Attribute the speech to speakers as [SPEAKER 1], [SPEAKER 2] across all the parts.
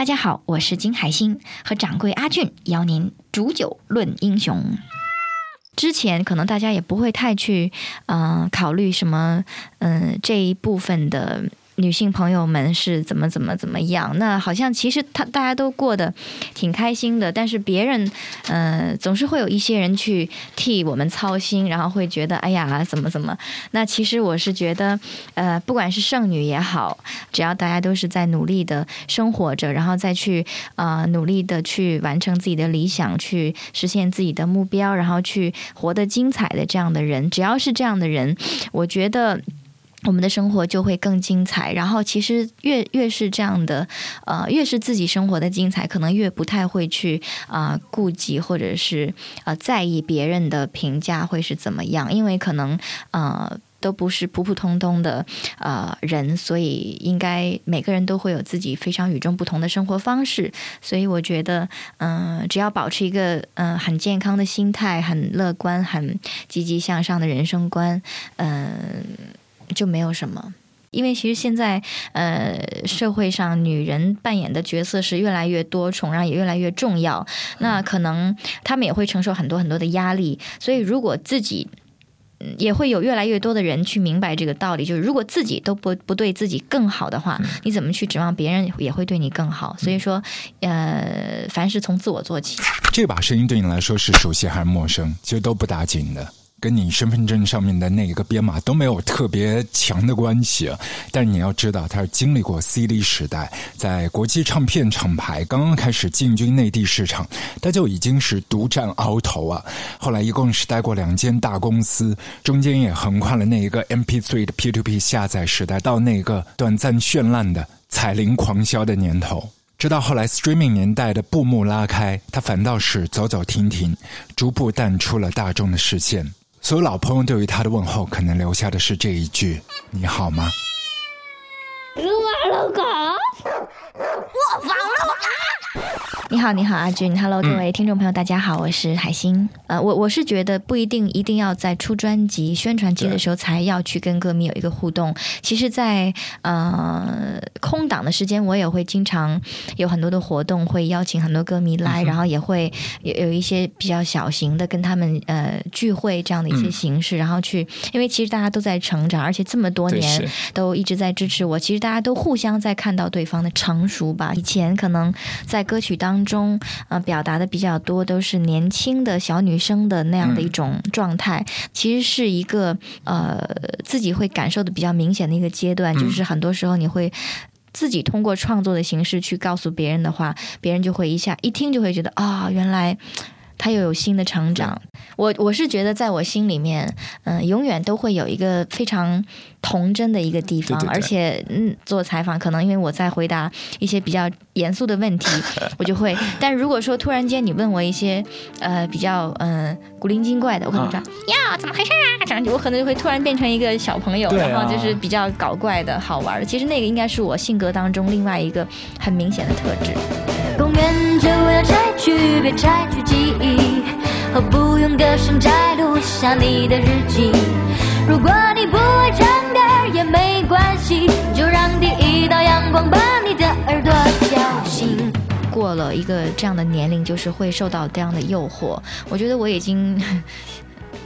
[SPEAKER 1] 大家好，我是金海心，和掌柜阿俊邀您煮酒论英雄。之前可能大家也不会太去，嗯，考虑什么，嗯，这一部分的。女性朋友们是怎么怎么怎么样？那好像其实他大家都过得挺开心的，但是别人呃总是会有一些人去替我们操心，然后会觉得哎呀怎么怎么？那其实我是觉得呃不管是剩女也好，只要大家都是在努力的生活着，然后再去呃努力的去完成自己的理想，去实现自己的目标，然后去活得精彩的这样的人，只要是这样的人，我觉得。我们的生活就会更精彩。然后，其实越越是这样的，呃，越是自己生活的精彩，可能越不太会去啊顾及或者是呃在意别人的评价会是怎么样，因为可能呃都不是普普通通的呃人，所以应该每个人都会有自己非常与众不同的生活方式。所以我觉得，嗯，只要保持一个嗯很健康的心态，很乐观、很积极向上的人生观，嗯。就没有什么，因为其实现在，呃，社会上女人扮演的角色是越来越多重，然后也越来越重要。那可能她们也会承受很多很多的压力。所以，如果自己也会有越来越多的人去明白这个道理，就是如果自己都不不对自己更好的话，你怎么去指望别人也会对你更好？所以说，呃，凡是从自我做起。
[SPEAKER 2] 这把声音对你来说是熟悉还是陌生？其实都不打紧的。跟你身份证上面的那一个编码都没有特别强的关系，但你要知道，他是经历过 CD 时代，在国际唱片厂牌刚刚开始进军内地市场，他就已经是独占鳌头啊。后来一共是待过两间大公司，中间也横跨了那一个 MP3 的 P2P 下载时代，到那个短暂绚烂的彩铃狂销的年头，直到后来 Streaming 年代的布幕拉开，他反倒是走走停停，逐步淡出了大众的视线。所有老朋友对于他的问候，可能留下的是这一句：“你好吗？”
[SPEAKER 3] 我老公，我放了。
[SPEAKER 1] 你好，你好，阿俊，Hello，各位听众朋友，大家好，我是海星。呃，我我是觉得不一定一定要在出专辑、宣传期的时候才要去跟歌迷有一个互动。其实，在呃空档的时间，我也会经常有很多的活动，会邀请很多歌迷来，然后也会有有一些比较小型的跟他们呃聚会这样的一些形式，然后去，因为其实大家都在成长，而且这么多年都一直在支持我，其实大家都互相在看到对方的成熟吧。以前可能在歌曲当中，呃，表达的比较多都是年轻的小女生的那样的一种状态，其实是一个呃自己会感受的比较明显的一个阶段，就是很多时候你会自己通过创作的形式去告诉别人的话，别人就会一下一听就会觉得啊，原来。他又有新的成长，我我是觉得，在我心里面，嗯，永远都会有一个非常童真的一个地方，而且，嗯，做采访可能因为我在回答一些比较严肃的问题，我就会，但如果说突然间你问我一些，呃，比较嗯古灵精怪的，我可能说呀，怎么回事啊？这样我可能就会突然变成一个小朋友，然后就是比较搞怪的好玩的。其实那个应该是我性格当中另外一个很明显的特质。摘去，别拆去记忆，和不用歌声摘录下你的日记。如果你不爱唱歌也没关系，就让第一道阳光把你的耳朵叫醒。过了一个这样的年龄，就是会受到这样的诱惑。我觉得我已经。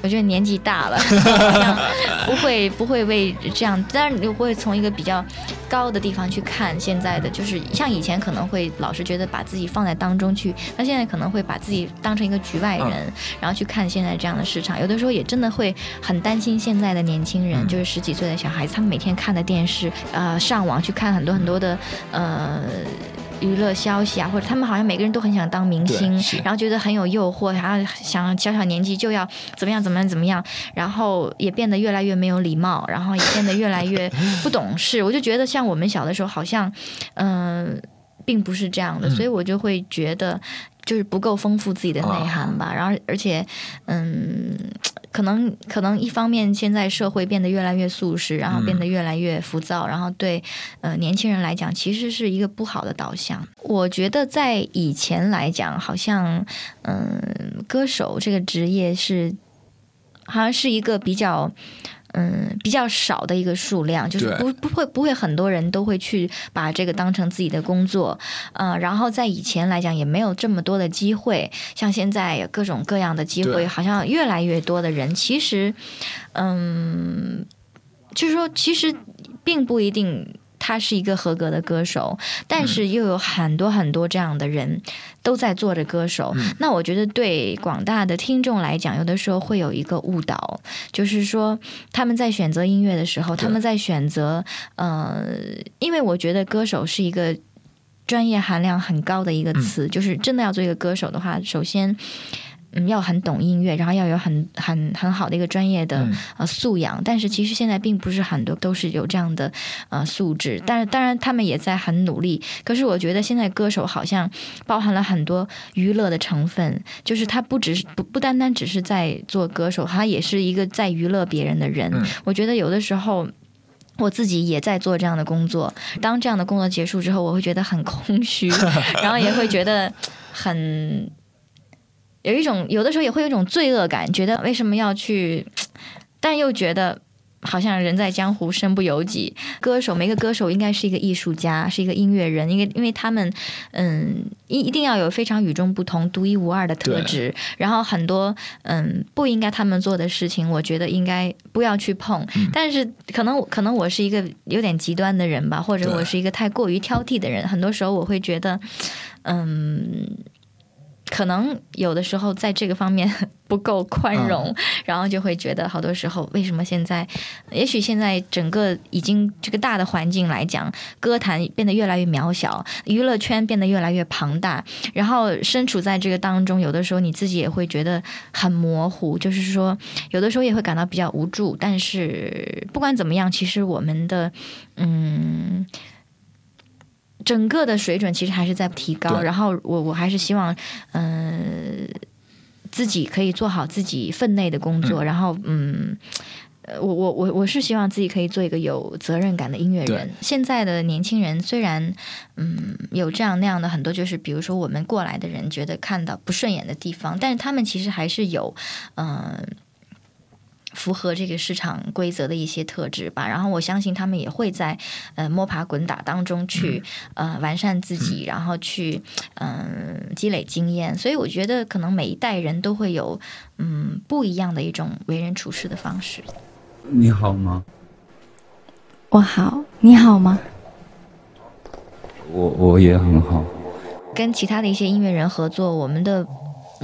[SPEAKER 1] 我觉得年纪大了，不会不会为这样，但是你会从一个比较高的地方去看现在的，就是像以前可能会老是觉得把自己放在当中去，那现在可能会把自己当成一个局外人，然后去看现在这样的市场。有的时候也真的会很担心现在的年轻人，就是十几岁的小孩子，他们每天看的电视，呃，上网去看很多很多的，呃。娱乐消息啊，或者他们好像每个人都很想当明星，然后觉得很有诱惑，然后想小小年纪就要怎么样怎么样怎么样，然后也变得越来越没有礼貌，然后也变得越来越不懂事。我就觉得像我们小的时候，好像嗯，并不是这样的，所以我就会觉得就是不够丰富自己的内涵吧。然后而且嗯。可能可能一方面，现在社会变得越来越速食，然后变得越来越浮躁，然后对呃年轻人来讲，其实是一个不好的导向。我觉得在以前来讲，好像嗯，歌手这个职业是好像是一个比较嗯比较少的一个数量，就是不不会不会很多人都会去把这个当成自己的工作，呃，然后在以前来讲也没有这么多的机会，像现在有各种各样的机会，好像越来越多的人其实，嗯，就是说其实并不一定。他是一个合格的歌手，但是又有很多很多这样的人都在做着歌手。那我觉得对广大的听众来讲，有的时候会有一个误导，就是说他们在选择音乐的时候，他们在选择呃，因为我觉得歌手是一个专业含量很高的一个词，就是真的要做一个歌手的话，首先。嗯，要很懂音乐，然后要有很很很好的一个专业的、呃素养。但是其实现在并不是很多都是有这样的呃素质，但是当然他们也在很努力。可是我觉得现在歌手好像包含了很多娱乐的成分，就是他不只是不不单单只是在做歌手，他也是一个在娱乐别人的人。我觉得有的时候。我自己也在做这样的工作，当这样的工作结束之后，我会觉得很空虚，然后也会觉得很有一种有的时候也会有一种罪恶感，觉得为什么要去，但又觉得好像人在江湖身不由己。歌手每个歌手应该是一个艺术家，是一个音乐人，因为因为他们嗯一一定要有非常与众不同、独一无二的特质，然后很多嗯不应该他们做的事情，我觉得应该不要去碰。但是可能可能我是一个有点极端的人吧，或者我是一个太过于挑剔的人，很多时候我会觉得嗯。可能有的时候在这个方面 不够宽容，然后就会觉得好多时候为什么现在，也许现在整个已经这个大的环境来讲，歌坛变得越来越渺小，娱乐圈变得越来越庞大，然后身处在这个当中，有的时候你自己也会觉得很模糊，就是说有的时候也会感到比较无助。但是不管怎么样，其实我们的嗯。整个的水准其实还是在提高，然后我我还是希望，嗯、自己可以做好自己分内的工作，然后嗯。呃，我我我我是希望自己可以做一个有责任感的音乐人。现在的年轻人虽然嗯有这样那样的很多，就是比如说我们过来的人觉得看到不顺眼的地方，但是他们其实还是有嗯。呃符合这个市场规则的一些特质吧，然后我相信他们也会在呃摸爬滚打当中去、呃完善自己，然后去嗯、积累经验，所以我觉得可能每一代人都会有嗯不一样的一种为人处事的方式。
[SPEAKER 4] 你好吗？
[SPEAKER 5] 我好，你好吗？
[SPEAKER 4] 我我也很好。
[SPEAKER 1] 跟其他的一些音乐人合作，我们的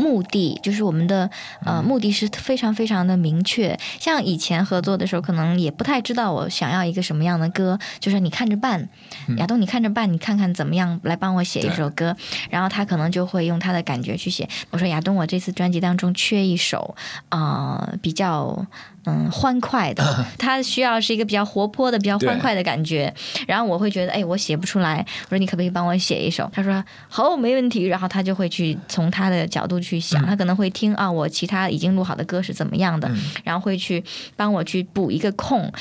[SPEAKER 1] 目的就是我们的呃目的是非常非常的明确。像以前合作的时候，可能也不太知道我想要一个什么样的歌，就是你看着办，亚东你看着办，你看看怎么样来帮我写一首歌。然后他可能就会用他的感觉去写。我说亚东，我这次专辑当中缺一首啊、呃比较。嗯，欢快的，他需要是一个比较活泼的、比较欢快的感觉。然后我会觉得，哎，我写不出来。我说你可不可以帮我写一首？他说好，没问题。然后他就会去从他的角度去想，他可能会听啊，我其他已经录好的歌是怎么样的，然后会去帮我去补一个空。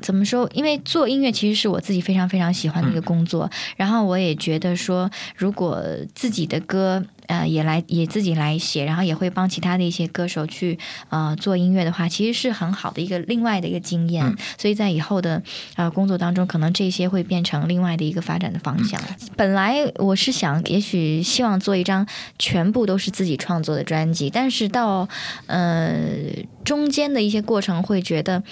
[SPEAKER 1] 怎么说？因为做音乐其实是我自己非常非常喜欢的一个工作，然后我也觉得说，如果自己的歌。呃，也来也自己来写，然后也会帮其他的一些歌手去呃做音乐的话，其实是很好的一个另外的一个经验。所以在以后的呃工作当中，可能这些会变成另外的一个发展的方向。本来我是想，也许希望做一张全部都是自己创作的专辑，但是到呃中间的一些过程，会觉得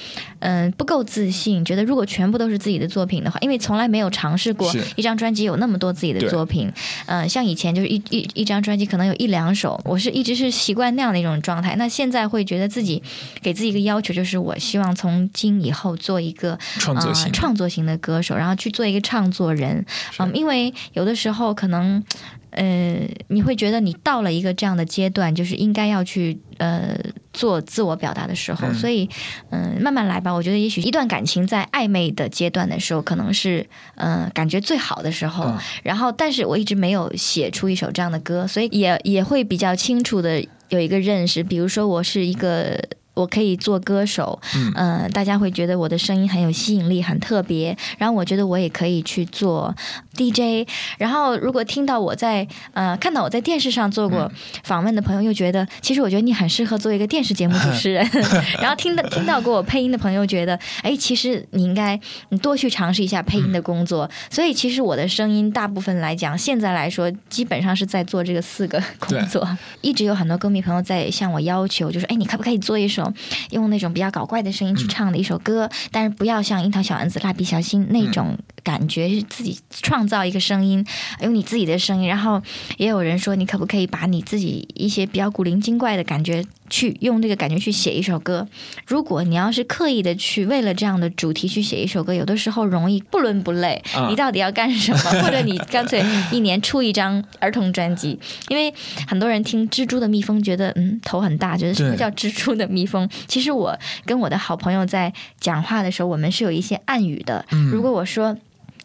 [SPEAKER 1] 嗯、呃不够自信，觉得如果全部都是自己的作品的话，因为从来没有尝试过一张专辑有那么多自己的作品，嗯、像以前就是一一一张专辑可能有一两首，我是一直是习惯那样的一种状态。那现在会觉得自己给自己一个要求，就是我希望从今以后做一个呃
[SPEAKER 2] 创作型的
[SPEAKER 1] 创作型的歌手，然后去做一个唱作人。嗯，因为有的时候可能。呃，你会觉得你到了一个这样的阶段，就是应该要去呃做自我表达的时候，所以嗯、呃慢慢来吧。我觉得也许一段感情在暧昧的阶段的时候，可能是呃感觉最好的时候。
[SPEAKER 2] 嗯
[SPEAKER 1] 然后，但是我一直没有写出一首这样的歌，所以也也会比较清楚的有一个认识。比如说，我是一个。我可以做歌手，嗯、呃，大家会觉得我的声音很有吸引力，很特别。然后我觉得我也可以去做 DJ，然后如果听到我在呃看到我在电视上做过访问的朋友，又觉得其实我觉得你很适合做一个电视节目主持人。然后听到听到过我配音的朋友，觉得哎，其实你应该你多去尝试一下配音的工作。所以其实我的声音大部分来讲，现在来说基本上是在做这个四个工作。一直有很多歌迷朋友在向我要求，就说哎，你可不可以做一首用那种比较搞怪的声音去唱的一首歌？但是不要像樱桃小丸子、蜡笔小新那种感觉，是自己创。造一个声音，用你自己的声音，然后也有人说，你可不可以把你自己一些比较古灵精怪的感觉。去用这个感觉去写一首歌。如果你要是刻意的去为了这样的主题去写一首歌，有的时候容易不伦不类。你到底要干什么？或者你干脆一年出一张儿童专辑？因为很多人听《蜘蛛的蜜蜂》觉得嗯头很大，觉得什么叫蜘蛛的蜜蜂？其实我跟我的好朋友在讲话的时候，我们是有一些暗语的。如果我说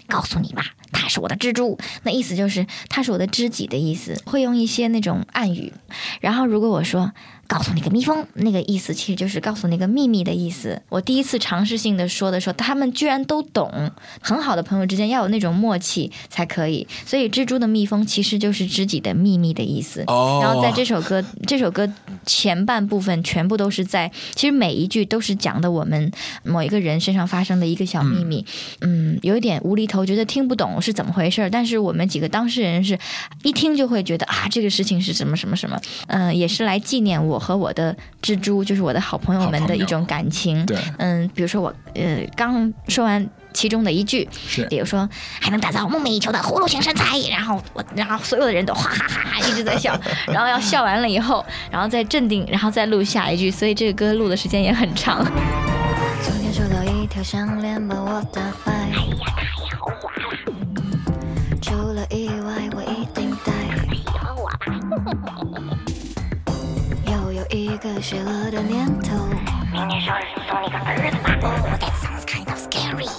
[SPEAKER 1] 告诉你吧。他是我的蜘蛛，那意思就是他是我的知己的意思，会用一些那种暗语。然后如果我说。告诉那个蜜蜂，那个意思其实就是告诉那个秘密的意思。我第一次尝试性的说的时候，他们居然都懂。很好的朋友之间要有那种默契才可以。所以蜘蛛的蜜蜂其实就是知己的秘密的意思。哦。然后在这首歌，这首歌前半部分全部都是在，其实每一句都是讲的我们某一个人身上发生的一个小秘密。嗯。有一点无厘头，觉得听不懂是怎么回事儿。但是我们几个当事人是一听就会觉得啊，这个事情是什么什么什么。嗯，也是来纪念我。和我的蜘蛛就是我的好朋友们的一种感情，
[SPEAKER 2] 对，
[SPEAKER 1] 嗯，比如说我呃刚说完其中的一句，
[SPEAKER 2] 是，
[SPEAKER 1] 比如说还能打造梦寐以求的葫芦形身材，然后我然后所有的人都哈哈哈哈一直在笑，然后要笑完了以后，然后再镇定，然后再录下一句，所以这个歌录的时间也很长。昨天收到一条项链把我打败，哎呀，太豪华了，一个邪恶的念头。明年生日送你个儿子吧。Oh, that sounds kind of scary。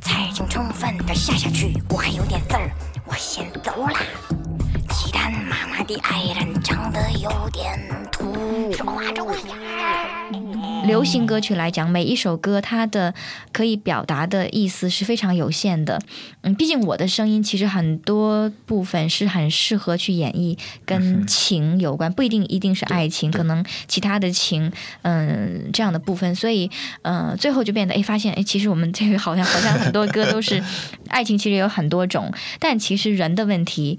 [SPEAKER 1] 才经充分的下下去，我还有点事儿，我先走啦。鸡蛋妈妈的爱人长得有点流行歌曲来讲，每一首歌它的可以表达的意思是非常有限的。嗯，毕竟我的声音其实很多部分是很适合去演绎跟情有关，不一定一定是爱情，可能其他的情，嗯，这样的部分。所以，嗯，最后就变得，哎，发现，哎，其实我们这个好像好像很多歌都是 爱情，其实有很多种，但其实人的问题。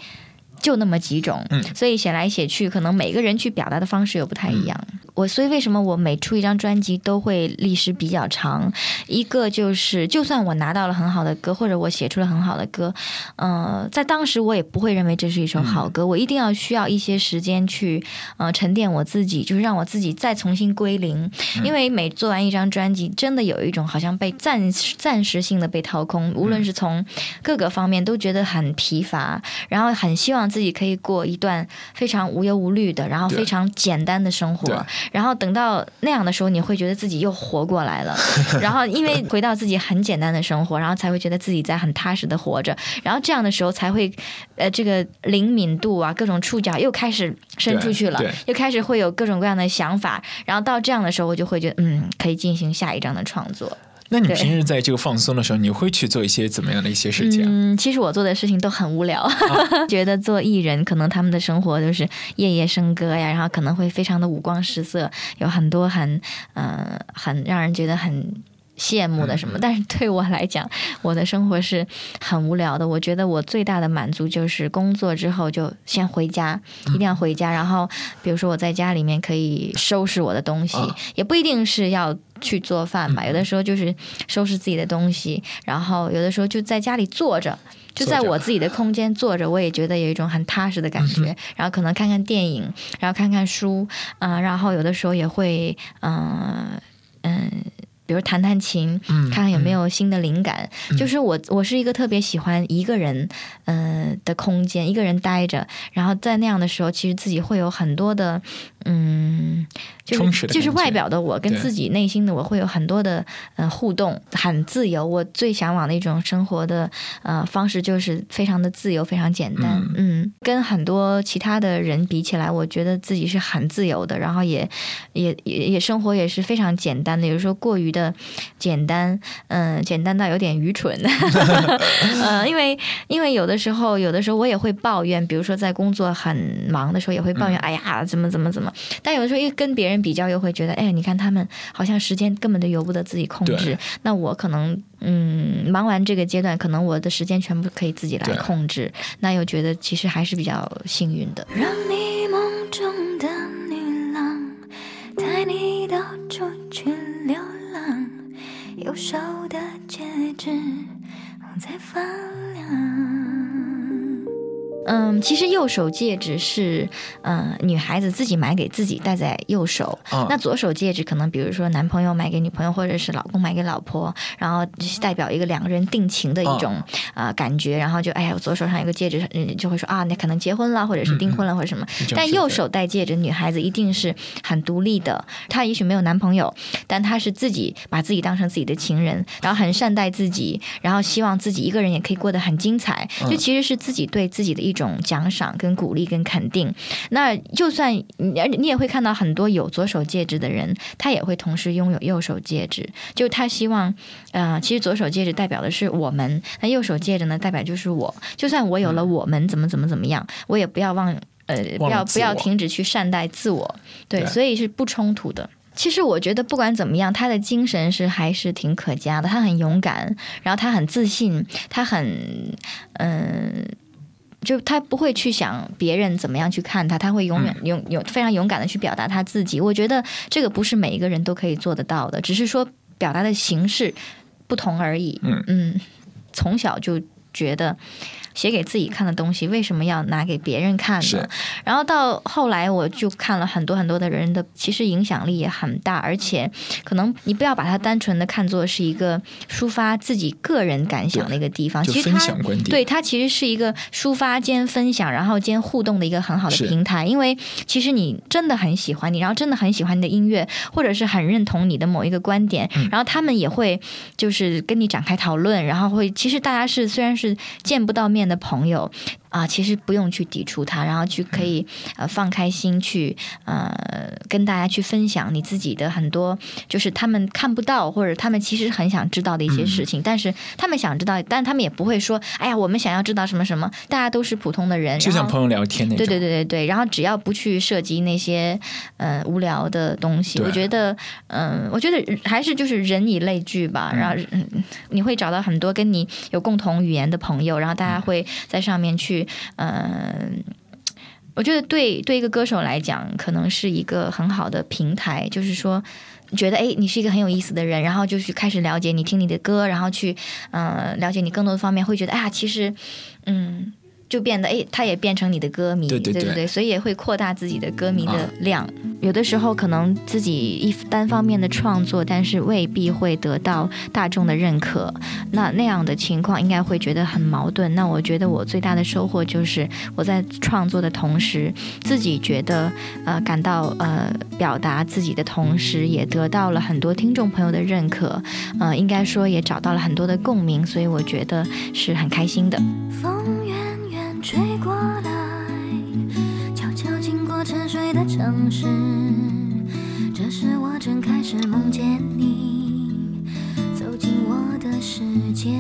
[SPEAKER 1] 就那么几种，所以写来写去，可能每个人去表达的方式又不太一样。我所以为什么我每出一张专辑都会历时比较长？一个就是，就算我拿到了很好的歌，或者我写出了很好的歌，嗯，在当时我也不会认为这是一首好歌。我一定要需要一些时间去，呃，沉淀我自己，就是让我自己再重新归零。因为每做完一张专辑，真的有一种好像被暂暂时性的被掏空，无论是从各个方面都觉得很疲乏，然后很希望。自己可以过一段非常无忧无虑的，然后非常简单的生活，然后等到那样的时候，你会觉得自己又活过来了。然后因为回到自己很简单的生活，然后才会觉得自己在很踏实的活着。然后这样的时候才会，呃，这个灵敏度啊，各种触角又开始伸出去了，又开始会有各种各样的想法。然后到这样的时候，我就会觉得，嗯，可以进行下一章的创作。
[SPEAKER 6] 那你平时在这个放松的时候，你会去做一些怎么样的一些事情？
[SPEAKER 1] 嗯，其实我做的事情都很无聊，觉得做艺人可能他们的生活就是夜夜笙歌呀，然后可能会非常的五光十色，有很多很嗯很让人觉得很羡慕的什么。但是对我来讲，我的生活是很无聊的。我觉得我最大的满足就是工作之后就先回家，一定要回家。然后比如说我在家里面可以收拾我的东西，也不一定是要。去做饭吧，有的时候就是收拾自己的东西，然后有的时候就在家里坐着，就在我自己的空间坐着，我也觉得有一种很踏实的感觉。然后可能看看电影，然后看看书，嗯，然后有的时候也会，嗯嗯，比如弹弹琴，看看有没有新的灵感。就是我，我是一个特别喜欢一个人，嗯的空间，一个人待着，然后在那样的时候，其实自己会有很多的。嗯，就是就是外表的我跟自己内心的我会有很多的呃互动，很自由。我最向往的一种生活的呃方式就是非常的自由，非常简单。嗯，跟很多其他的人比起来，我觉得自己是很自由的，然后也也也也生活也是非常简单的。有时候过于的简单，嗯，简单到有点愚蠢。呃，因为因为有的时候有的时候我也会抱怨，比如说在工作很忙的时候也会抱怨，哎呀，怎么怎么怎么。但有的时候一跟别人比较，又会觉得，哎，你看他们好像时间根本都由不得自己控制。那我可能，嗯，忙完这个阶段，可能我的时间全部可以自己来控制。那又觉得其实还是比较幸运的。让你梦中的女郎带你到处去流浪，右手的戒指在发亮。嗯，其实右手戒指是，嗯，女孩子自己买给自己戴在右手。那左手戒指可能，比如说男朋友买给女朋友，或者是老公买给老婆，然后代表一个两个人定情的一种啊感觉。然后就哎呀，我左手上有个戒指，嗯，就会说啊，那可能结婚了，或者是订婚了，或者什么。但右手戴戒指，女孩子一定是很独立的。她也许没有男朋友，但她是自己把自己当成自己的情人，然后很善待自己，然后希望自己一个人也可以过得很精彩。就其实是自己对自己的一。种奖赏、跟鼓励、跟肯定，那就算你，你也会看到很多有左手戒指的人，他也会同时拥有右手戒指。就他希望，呃，其实左手戒指代表的是我们，那右手戒指呢，代表就是我。就算我有了我们，怎么怎么怎么样，我也不要忘，呃，不要不要停止去善待自我。对，所以是不冲突的。其实我觉得不管怎么样，他的精神是还是挺可嘉的。他很勇敢，然后他很自信，他很嗯。就他不会去想别人怎么样去看他，他会永远勇勇非常勇敢的去表达他自己。我觉得这个不是每一个人都可以做得到的，只是说表达的形式不同而已。嗯嗯，从小就觉得。写给自己看的东西，为什么要拿给别人看呢？然后到后来，我就看了很多很多的人的，其实影响力也很大，而且可能你不要把它单纯的看作是一个抒发自己个人感想的一个地方，其实它对它其实是一个抒发兼分享，然后兼互动的一个很好的平台。因为其实你真的很喜欢你，然后真的很喜欢你的音乐，或者是很认同你的某一个观点，然后他们也会就是跟你展开讨论，然后会其实大家是虽然是见不到面。的朋友。啊，其实不用去抵触它，然后去可以呃放开心去呃跟大家去分享你自己的很多，就是他们看不到或者他们其实很想知道的一些事情，但是他们想知道，但他们也不会说，哎呀，我们想要知道什么什么，大家都是普通的人，
[SPEAKER 6] 就像朋友聊天那
[SPEAKER 1] 种。对对对对对，然后只要不去涉及那些呃无聊的东西，我觉得嗯，我觉得还是就是人以类聚吧，然后嗯。你会找到很多跟你有共同语言的朋友，然后大家会在上面去。嗯，我觉得对对一个歌手来讲，可能是一个很好的平台。就是说，觉得哎，你是一个很有意思的人，然后就去开始了解你，听你的歌，然后去嗯了解你更多的方面，会觉得哎呀，其实嗯。就变得哎，他也变成你的歌迷，对
[SPEAKER 6] 对
[SPEAKER 1] 对，所以也会扩大自己的歌迷的量。有的时候可能自己一单方面的创作，但是未必会得到大众的认可。那那样的情况应该会觉得很矛盾。那我觉得我最大的收获就是我在创作的同时，自己觉得呃感到呃表达自己的同时，也得到了很多听众朋友的认可。呃，应该说也找到了很多的共鸣，所以我觉得是很开心的。吹是。
[SPEAKER 7] 这时我正开始梦见你走进我的世界，